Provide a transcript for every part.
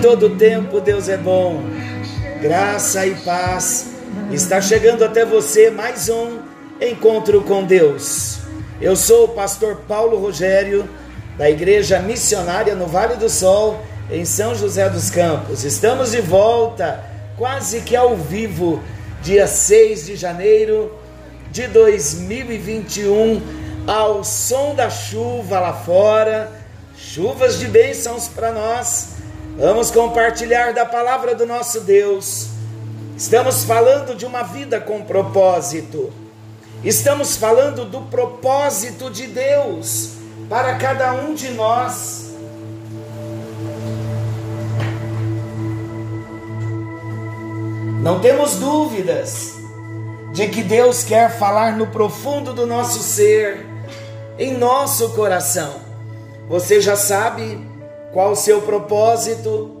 todo tempo Deus é bom. Graça e paz. Está chegando até você mais um encontro com Deus. Eu sou o pastor Paulo Rogério, da Igreja Missionária no Vale do Sol, em São José dos Campos. Estamos de volta, quase que ao vivo, dia 6 de janeiro de 2021, ao som da chuva lá fora, chuvas de bênçãos para nós. Vamos compartilhar da palavra do nosso Deus. Estamos falando de uma vida com propósito. Estamos falando do propósito de Deus para cada um de nós. Não temos dúvidas de que Deus quer falar no profundo do nosso ser, em nosso coração. Você já sabe qual o seu propósito?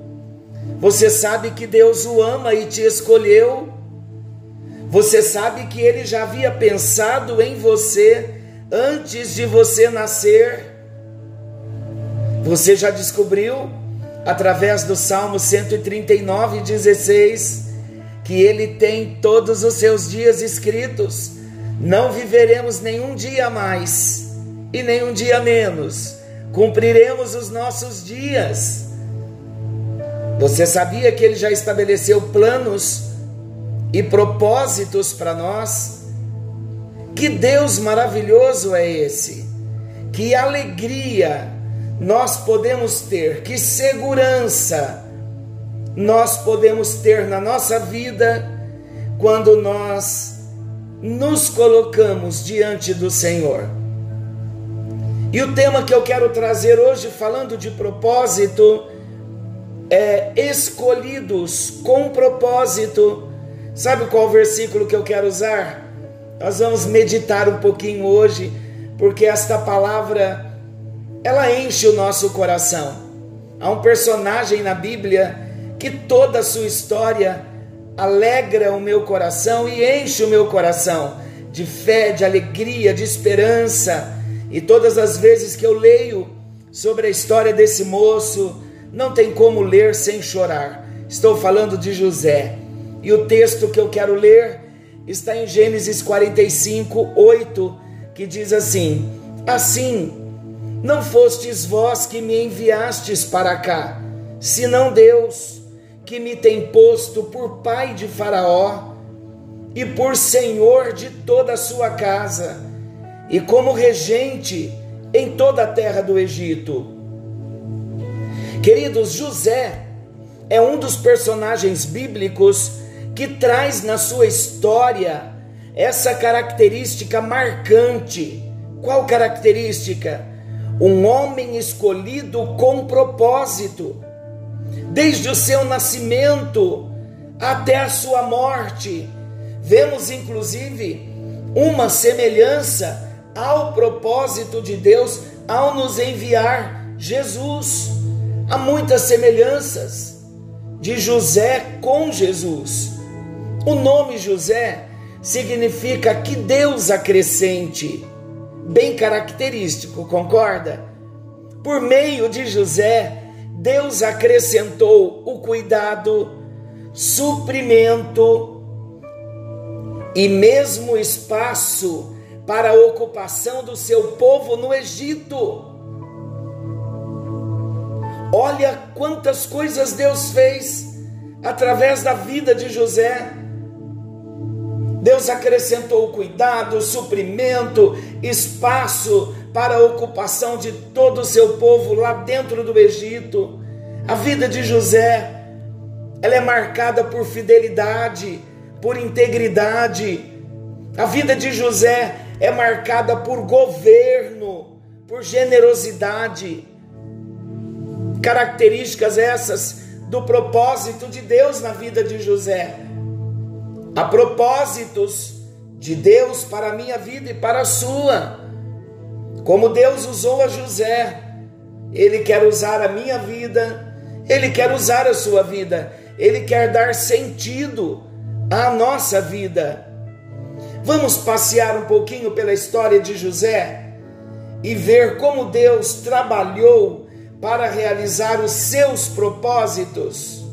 Você sabe que Deus o ama e te escolheu? Você sabe que ele já havia pensado em você antes de você nascer? Você já descobriu, através do Salmo 139, 16, que ele tem todos os seus dias escritos. Não viveremos nenhum dia mais e nenhum dia menos. Cumpriremos os nossos dias. Você sabia que ele já estabeleceu planos e propósitos para nós. Que Deus maravilhoso é esse! Que alegria nós podemos ter, que segurança nós podemos ter na nossa vida quando nós nos colocamos diante do Senhor. E o tema que eu quero trazer hoje, falando de propósito, é escolhidos com propósito Sabe qual versículo que eu quero usar? Nós vamos meditar um pouquinho hoje, porque esta palavra ela enche o nosso coração. Há um personagem na Bíblia que toda a sua história alegra o meu coração e enche o meu coração de fé, de alegria, de esperança. E todas as vezes que eu leio sobre a história desse moço, não tem como ler sem chorar. Estou falando de José. E o texto que eu quero ler está em Gênesis 45, 8, que diz assim: Assim, não fostes vós que me enviastes para cá, senão Deus, que me tem posto por pai de Faraó e por senhor de toda a sua casa, e como regente em toda a terra do Egito. Queridos, José é um dos personagens bíblicos que traz na sua história essa característica marcante. Qual característica? Um homem escolhido com propósito, desde o seu nascimento até a sua morte. Vemos inclusive uma semelhança ao propósito de Deus ao nos enviar Jesus. Há muitas semelhanças de José com Jesus. O nome José significa que Deus acrescente, bem característico, concorda? Por meio de José, Deus acrescentou o cuidado, suprimento e mesmo espaço para a ocupação do seu povo no Egito. Olha quantas coisas Deus fez através da vida de José. Deus acrescentou cuidado, suprimento, espaço para a ocupação de todo o seu povo lá dentro do Egito. A vida de José, ela é marcada por fidelidade, por integridade. A vida de José é marcada por governo, por generosidade. Características essas do propósito de Deus na vida de José. Há propósitos de Deus para a minha vida e para a sua. Como Deus usou a José, Ele quer usar a minha vida Ele quer usar a sua vida, ele quer dar sentido à nossa vida. Vamos passear um pouquinho pela história de José e ver como Deus trabalhou para realizar os seus propósitos.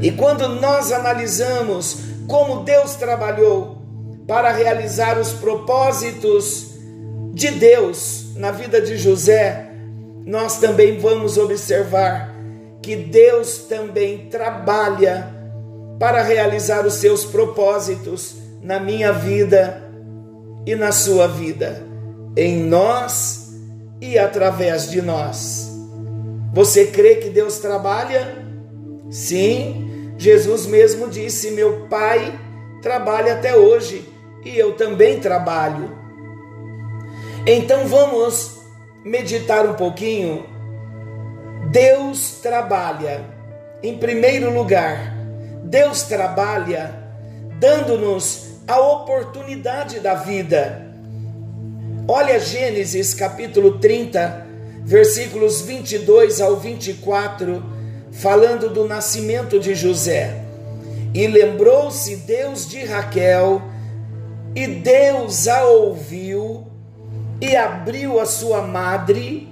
E quando nós analisamos como Deus trabalhou para realizar os propósitos de Deus na vida de José, nós também vamos observar que Deus também trabalha para realizar os seus propósitos na minha vida e na sua vida, em nós e através de nós. Você crê que Deus trabalha? Sim, Jesus mesmo disse: Meu Pai trabalha até hoje e eu também trabalho. Então vamos meditar um pouquinho. Deus trabalha, em primeiro lugar, Deus trabalha dando-nos a oportunidade da vida. Olha Gênesis capítulo 30, versículos 22 ao 24, falando do nascimento de José. E lembrou-se Deus de Raquel, e Deus a ouviu e abriu a sua madre,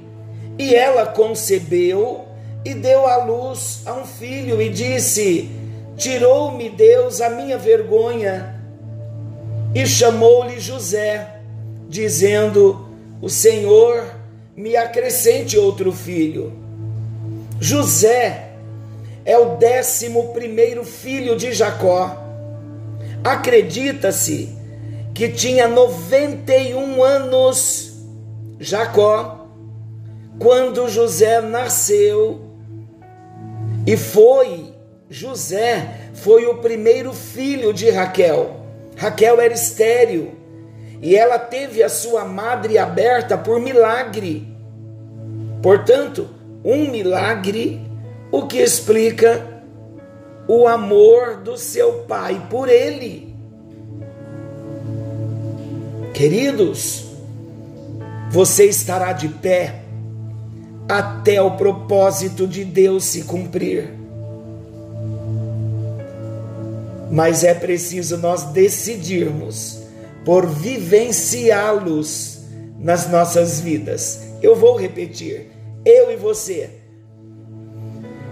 e ela concebeu e deu à luz a um filho, e disse: Tirou-me Deus a minha vergonha, e chamou-lhe José, dizendo: O Senhor me acrescente outro filho. José é o décimo primeiro filho de Jacó. Acredita-se que tinha 91 anos, Jacó, quando José nasceu, e foi, José foi o primeiro filho de Raquel. Raquel era estéril e ela teve a sua madre aberta por milagre. Portanto, um milagre, o que explica o amor do seu pai por ele. Queridos, você estará de pé até o propósito de Deus se cumprir. Mas é preciso nós decidirmos por vivenciá-los nas nossas vidas. Eu vou repetir, eu e você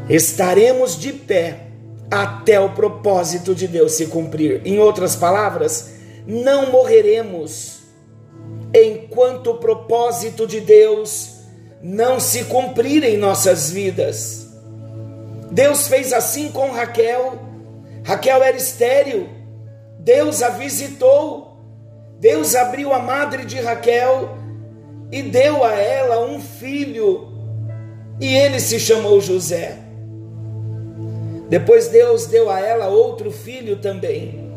estaremos de pé até o propósito de Deus se cumprir. Em outras palavras, não morreremos enquanto o propósito de Deus não se cumprir em nossas vidas. Deus fez assim com Raquel. Raquel era estéril. Deus a visitou. Deus abriu a madre de Raquel e deu a ela um filho. E ele se chamou José. Depois Deus deu a ela outro filho também.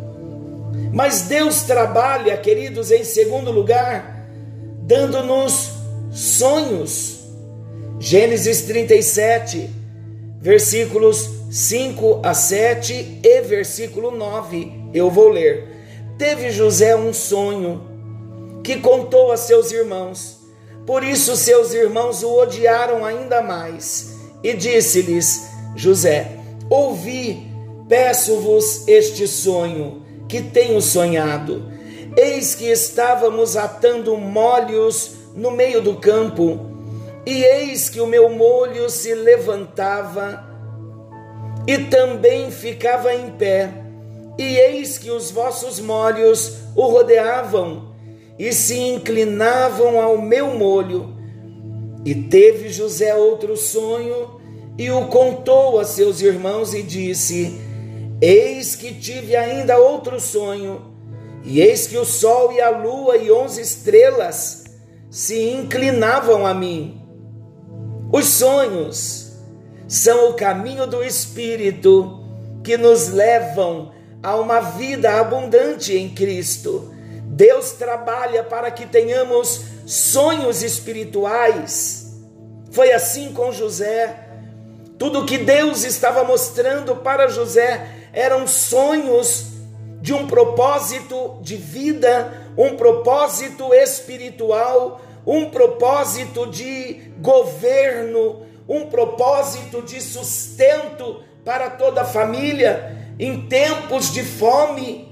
Mas Deus trabalha, queridos, em segundo lugar, dando-nos sonhos. Gênesis 37, versículos 5 a 7 e versículo 9. Eu vou ler. Teve José um sonho que contou a seus irmãos. Por isso seus irmãos o odiaram ainda mais. E disse-lhes José: Ouvi, peço-vos este sonho que tenho sonhado. Eis que estávamos atando molhos no meio do campo, e eis que o meu molho se levantava e também ficava em pé, e eis que os vossos molhos o rodeavam e se inclinavam ao meu molho. E teve José outro sonho e o contou a seus irmãos e disse: Eis que tive ainda outro sonho, e eis que o sol e a lua e onze estrelas se inclinavam a mim. Os sonhos são o caminho do Espírito que nos levam a uma vida abundante em Cristo. Deus trabalha para que tenhamos sonhos espirituais. Foi assim com José. Tudo que Deus estava mostrando para José eram sonhos de um propósito de vida, um propósito espiritual, um propósito de governo, um propósito de sustento para toda a família em tempos de fome.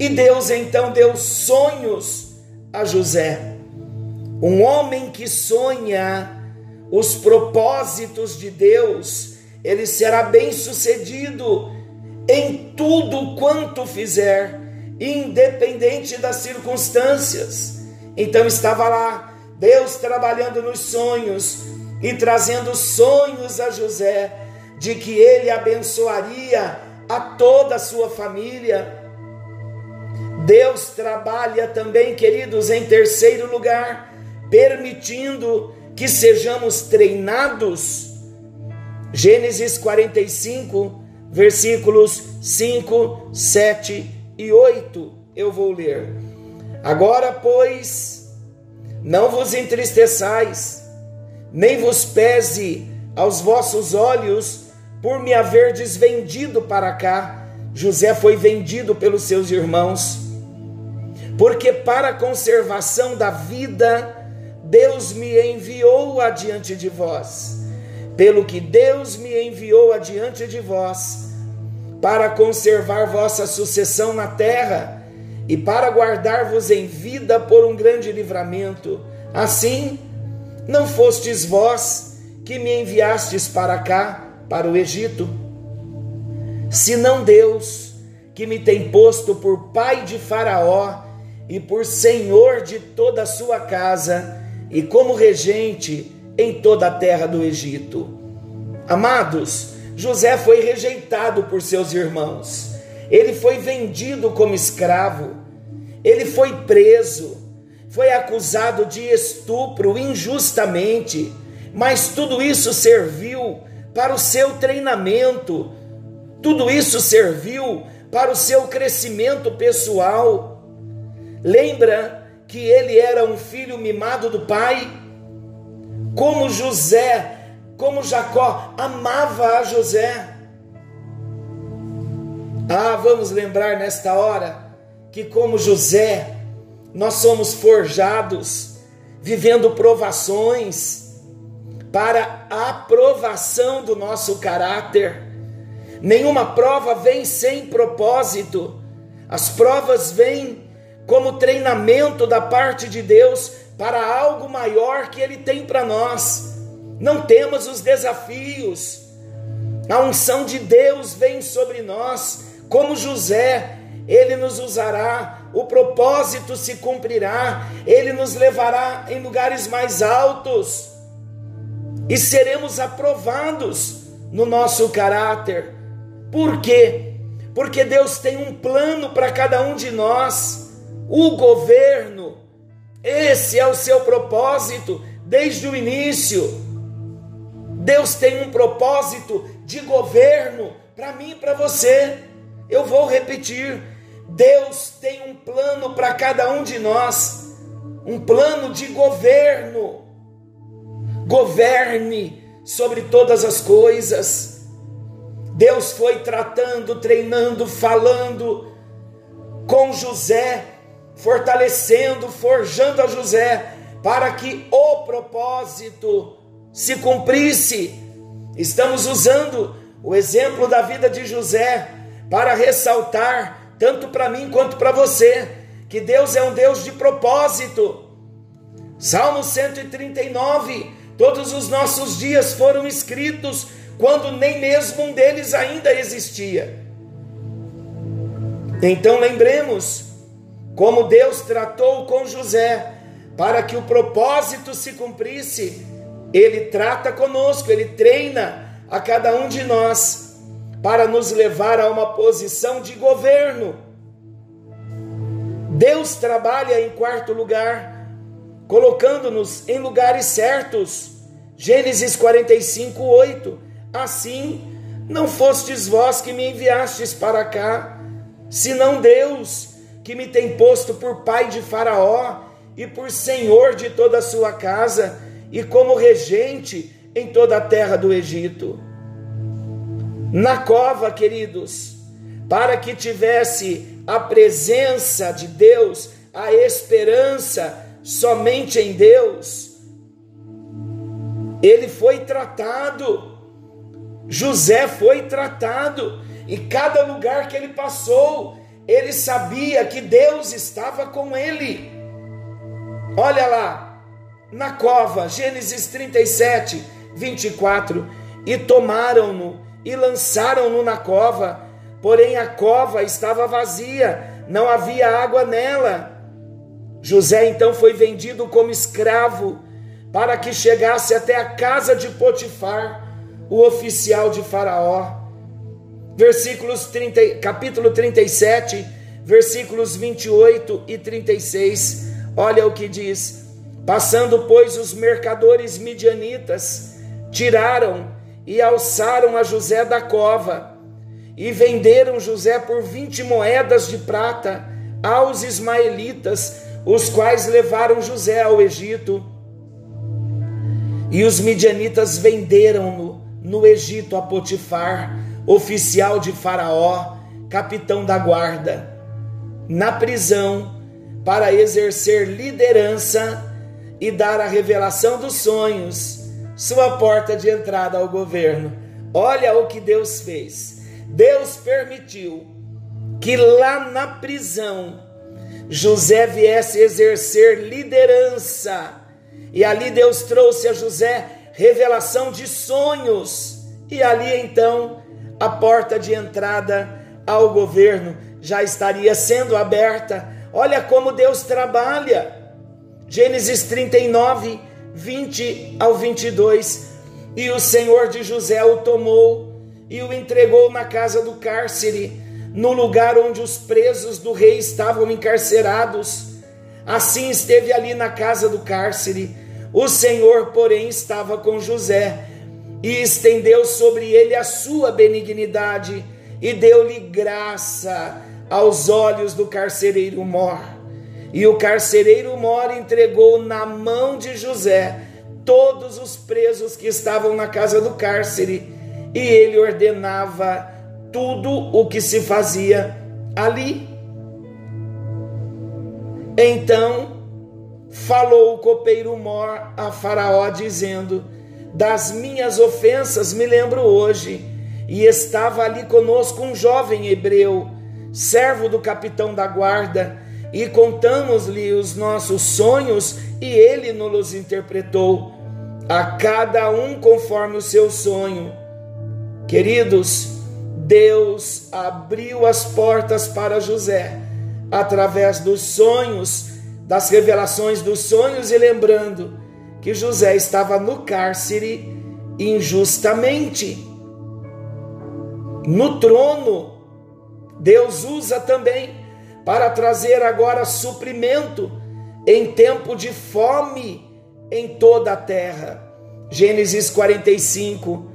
E Deus então deu sonhos a José. Um homem que sonha os propósitos de Deus, ele será bem-sucedido em tudo quanto fizer, independente das circunstâncias. Então estava lá Deus trabalhando nos sonhos e trazendo sonhos a José de que ele abençoaria a toda a sua família. Deus trabalha também, queridos, em terceiro lugar, permitindo que sejamos treinados. Gênesis 45, versículos 5, 7 e 8. Eu vou ler. Agora, pois, não vos entristeçais, nem vos pese aos vossos olhos por me haverdes vendido para cá. José foi vendido pelos seus irmãos, porque para a conservação da vida, Deus me enviou adiante de vós. Pelo que Deus me enviou adiante de vós, para conservar vossa sucessão na terra e para guardar-vos em vida por um grande livramento. Assim, não fostes vós que me enviastes para cá, para o Egito, senão Deus, que me tem posto por pai de Faraó e por senhor de toda a sua casa e como regente em toda a terra do Egito. Amados, José foi rejeitado por seus irmãos, ele foi vendido como escravo, ele foi preso foi acusado de estupro injustamente, mas tudo isso serviu para o seu treinamento, tudo isso serviu para o seu crescimento pessoal. Lembra que ele era um filho mimado do pai? Como José, como Jacó amava a José. Ah, vamos lembrar nesta hora que, como José, nós somos forjados, vivendo provações, para a aprovação do nosso caráter. Nenhuma prova vem sem propósito, as provas vêm como treinamento da parte de Deus para algo maior que Ele tem para nós. Não temos os desafios, a unção de Deus vem sobre nós, como José, ele nos usará, o propósito se cumprirá, ele nos levará em lugares mais altos e seremos aprovados no nosso caráter. Por quê? Porque Deus tem um plano para cada um de nós, o governo, esse é o seu propósito desde o início. Deus tem um propósito de governo para mim e para você. Eu vou repetir: Deus tem um plano para cada um de nós, um plano de governo. Governe sobre todas as coisas. Deus foi tratando, treinando, falando com José, fortalecendo, forjando a José, para que o propósito se cumprisse. Estamos usando o exemplo da vida de José para ressaltar tanto para mim quanto para você, que Deus é um Deus de propósito. Salmo 139: todos os nossos dias foram escritos quando nem mesmo um deles ainda existia. Então lembremos como Deus tratou com José para que o propósito se cumprisse. Ele trata conosco, ele treina a cada um de nós para nos levar a uma posição de governo. Deus trabalha em quarto lugar, colocando-nos em lugares certos. Gênesis 45, 8. Assim, não fostes vós que me enviastes para cá, senão Deus, que me tem posto por pai de Faraó e por senhor de toda a sua casa e como regente em toda a terra do Egito na cova, queridos, para que tivesse a presença de Deus, a esperança somente em Deus. ele foi tratado. José foi tratado, e cada lugar que ele passou, ele sabia que Deus estava com ele. Olha lá, na cova, Gênesis 37, 24: E tomaram-no e lançaram-no na cova, porém a cova estava vazia, não havia água nela. José então foi vendido como escravo para que chegasse até a casa de Potifar, o oficial de Faraó. Versículos 30, capítulo 37, versículos 28 e 36. Olha o que diz: Passando, pois, os mercadores midianitas, tiraram e alçaram a José da cova, e venderam José por vinte moedas de prata aos ismaelitas, os quais levaram José ao Egito. E os midianitas venderam-no no Egito a Potifar, oficial de Faraó, capitão da guarda, na prisão, para exercer liderança e dar a revelação dos sonhos, sua porta de entrada ao governo. Olha o que Deus fez. Deus permitiu que lá na prisão José viesse exercer liderança e ali Deus trouxe a José revelação de sonhos. E ali então a porta de entrada ao governo já estaria sendo aberta. Olha como Deus trabalha. Gênesis 39, 20 ao 22. E o Senhor de José o tomou e o entregou na casa do cárcere, no lugar onde os presos do rei estavam encarcerados Assim esteve ali na casa do cárcere. O Senhor, porém, estava com José e estendeu sobre ele a sua benignidade e deu-lhe graça aos olhos do carcereiro Mor. E o carcereiro Mor entregou na mão de José todos os presos que estavam na casa do cárcere, e ele ordenava tudo o que se fazia ali. Então falou o copeiro Mor a Faraó, dizendo: Das minhas ofensas me lembro hoje, e estava ali conosco um jovem hebreu, servo do capitão da guarda, e contamos-lhe os nossos sonhos, e ele nos interpretou, a cada um conforme o seu sonho. Queridos, Deus abriu as portas para José através dos sonhos, das revelações dos sonhos, e lembrando que José estava no cárcere injustamente. No trono, Deus usa também para trazer agora suprimento em tempo de fome em toda a terra. Gênesis 45,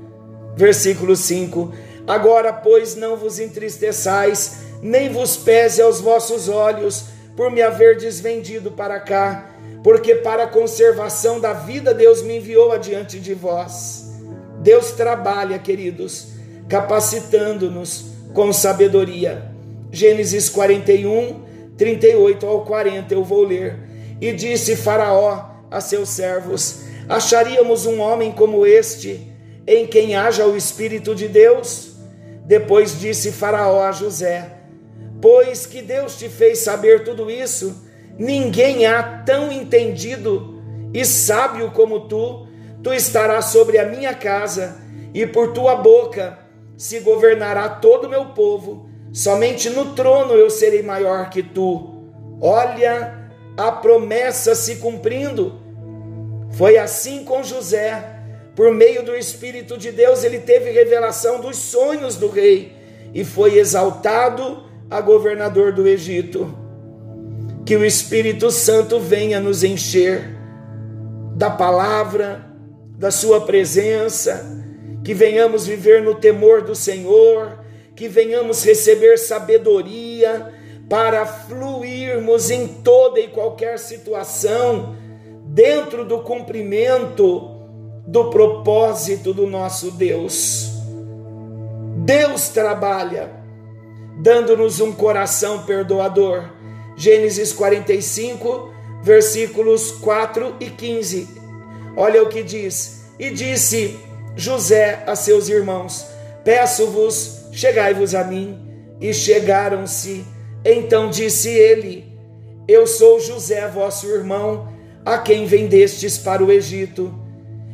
versículo 5. Agora, pois, não vos entristeçais nem vos pese aos vossos olhos por me haver desvendido para cá, porque para a conservação da vida Deus me enviou adiante de vós. Deus trabalha, queridos, capacitando-nos com sabedoria. Gênesis 41, 38 ao 40, eu vou ler. E disse Faraó a seus servos: Acharíamos um homem como este, em quem haja o Espírito de Deus? Depois disse Faraó a José: Pois que Deus te fez saber tudo isso, ninguém há tão entendido e sábio como tu. Tu estarás sobre a minha casa, e por tua boca se governará todo o meu povo. Somente no trono eu serei maior que tu. Olha a promessa se cumprindo. Foi assim com José. Por meio do Espírito de Deus, ele teve revelação dos sonhos do rei e foi exaltado a governador do Egito. Que o Espírito Santo venha nos encher da palavra, da Sua presença, que venhamos viver no temor do Senhor, que venhamos receber sabedoria para fluirmos em toda e qualquer situação, dentro do cumprimento do propósito do nosso Deus. Deus trabalha dando-nos um coração perdoador. Gênesis 45, versículos 4 e 15. Olha o que diz: E disse José a seus irmãos: Peço-vos, chegai-vos a mim. E chegaram-se. Então disse ele: Eu sou José, vosso irmão, a quem vendestes para o Egito.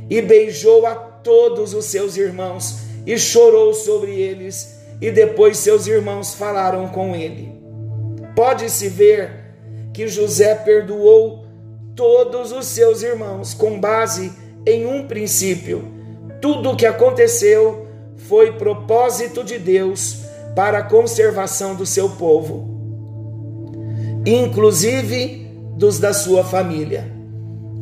E beijou a todos os seus irmãos e chorou sobre eles. E depois seus irmãos falaram com ele. Pode-se ver que José perdoou todos os seus irmãos com base em um princípio. Tudo o que aconteceu foi propósito de Deus para a conservação do seu povo, inclusive dos da sua família.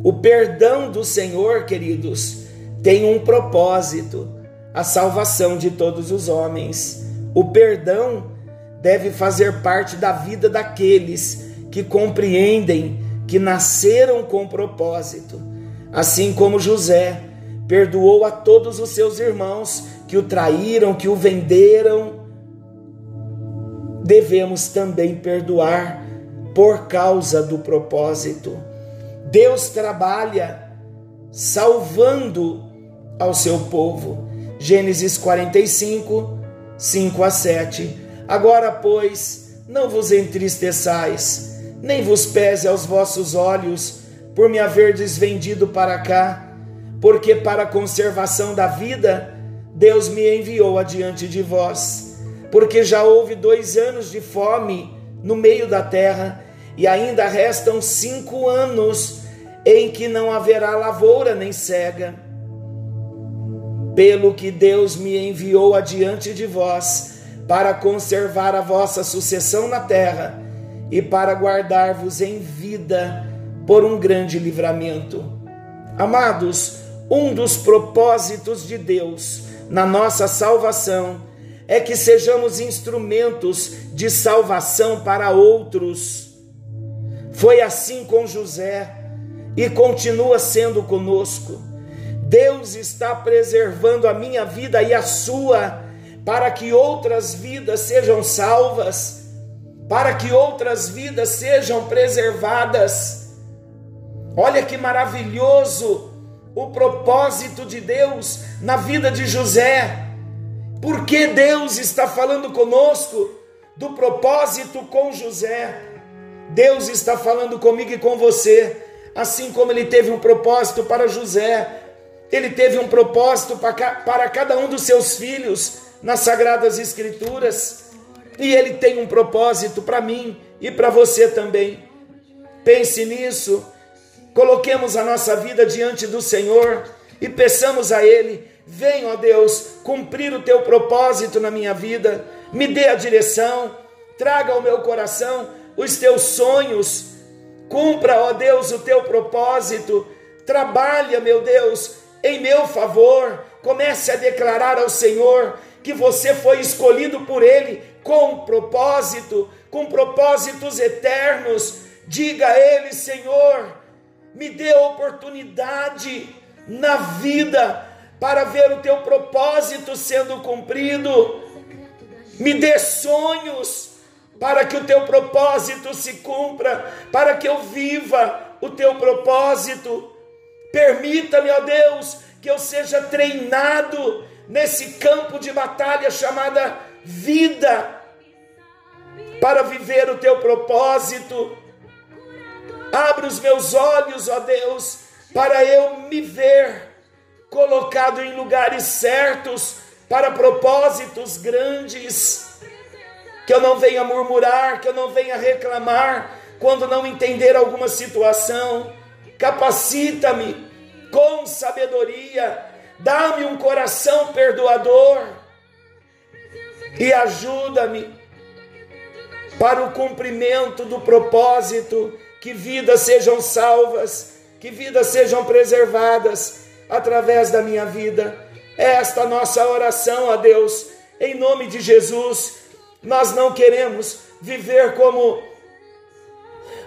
O perdão do Senhor, queridos, tem um propósito: a salvação de todos os homens. O perdão deve fazer parte da vida daqueles que compreendem que nasceram com propósito, assim como José perdoou a todos os seus irmãos que o traíram, que o venderam. Devemos também perdoar por causa do propósito. Deus trabalha salvando ao seu povo. Gênesis 45, 5 a 7. Agora, pois, não vos entristeçais, nem vos pese aos vossos olhos por me haverdes vendido para cá, porque para a conservação da vida Deus me enviou adiante de vós, porque já houve dois anos de fome no meio da terra, e ainda restam cinco anos em que não haverá lavoura nem cega. Pelo que Deus me enviou adiante de vós, para conservar a vossa sucessão na terra e para guardar-vos em vida por um grande livramento. Amados, um dos propósitos de Deus na nossa salvação é que sejamos instrumentos de salvação para outros. Foi assim com José e continua sendo conosco. Deus está preservando a minha vida e a sua para que outras vidas sejam salvas, para que outras vidas sejam preservadas. Olha que maravilhoso o propósito de Deus na vida de José. Porque Deus está falando conosco do propósito com José. Deus está falando comigo e com você, assim como ele teve um propósito para José, ele teve um propósito para cada um dos seus filhos nas Sagradas Escrituras e Ele tem um propósito para mim e para você também. Pense nisso, coloquemos a nossa vida diante do Senhor e peçamos a Ele: vem, ó Deus, cumprir o teu propósito na minha vida, me dê a direção, traga ao meu coração os teus sonhos, cumpra, ó Deus, o teu propósito, trabalha, meu Deus, em meu favor, comece a declarar ao Senhor que você foi escolhido por Ele com propósito, com propósitos eternos. Diga a Ele, Senhor, me dê oportunidade na vida para ver o teu propósito sendo cumprido. Me dê sonhos para que o teu propósito se cumpra, para que eu viva o teu propósito. Permita-me, ó Deus, que eu seja treinado nesse campo de batalha chamada vida, para viver o teu propósito. Abre os meus olhos, ó Deus, para eu me ver colocado em lugares certos para propósitos grandes. Que eu não venha murmurar, que eu não venha reclamar quando não entender alguma situação. Capacita-me com sabedoria dá-me um coração perdoador e ajuda-me para o cumprimento do propósito, que vidas sejam salvas, que vidas sejam preservadas através da minha vida. É esta nossa oração a Deus, em nome de Jesus. Nós não queremos viver como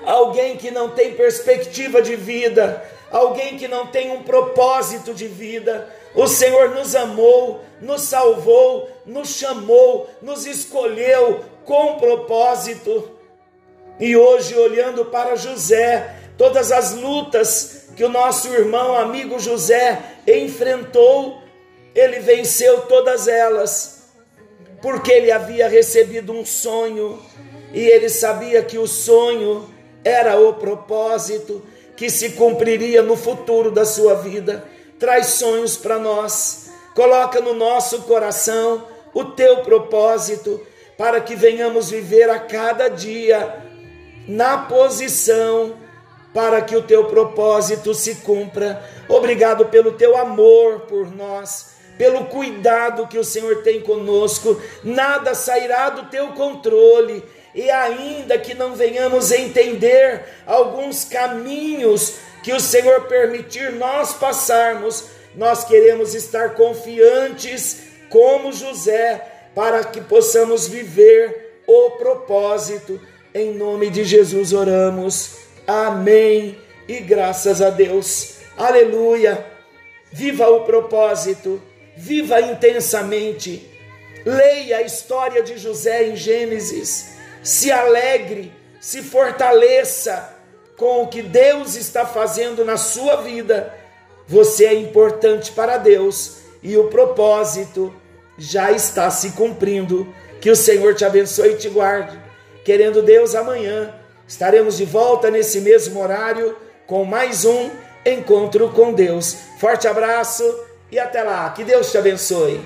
alguém que não tem perspectiva de vida, alguém que não tem um propósito de vida. O Senhor nos amou, nos salvou, nos chamou, nos escolheu com propósito. E hoje, olhando para José, todas as lutas que o nosso irmão, amigo José enfrentou, ele venceu todas elas, porque ele havia recebido um sonho e ele sabia que o sonho era o propósito que se cumpriria no futuro da sua vida. Traz sonhos para nós, coloca no nosso coração o teu propósito, para que venhamos viver a cada dia na posição para que o teu propósito se cumpra. Obrigado pelo teu amor por nós, pelo cuidado que o Senhor tem conosco. Nada sairá do teu controle. E ainda que não venhamos entender alguns caminhos que o Senhor permitir nós passarmos, nós queremos estar confiantes como José, para que possamos viver o propósito. Em nome de Jesus oramos. Amém. E graças a Deus. Aleluia. Viva o propósito. Viva intensamente. Leia a história de José em Gênesis. Se alegre, se fortaleça com o que Deus está fazendo na sua vida. Você é importante para Deus e o propósito já está se cumprindo. Que o Senhor te abençoe e te guarde. Querendo Deus, amanhã estaremos de volta nesse mesmo horário com mais um encontro com Deus. Forte abraço e até lá. Que Deus te abençoe.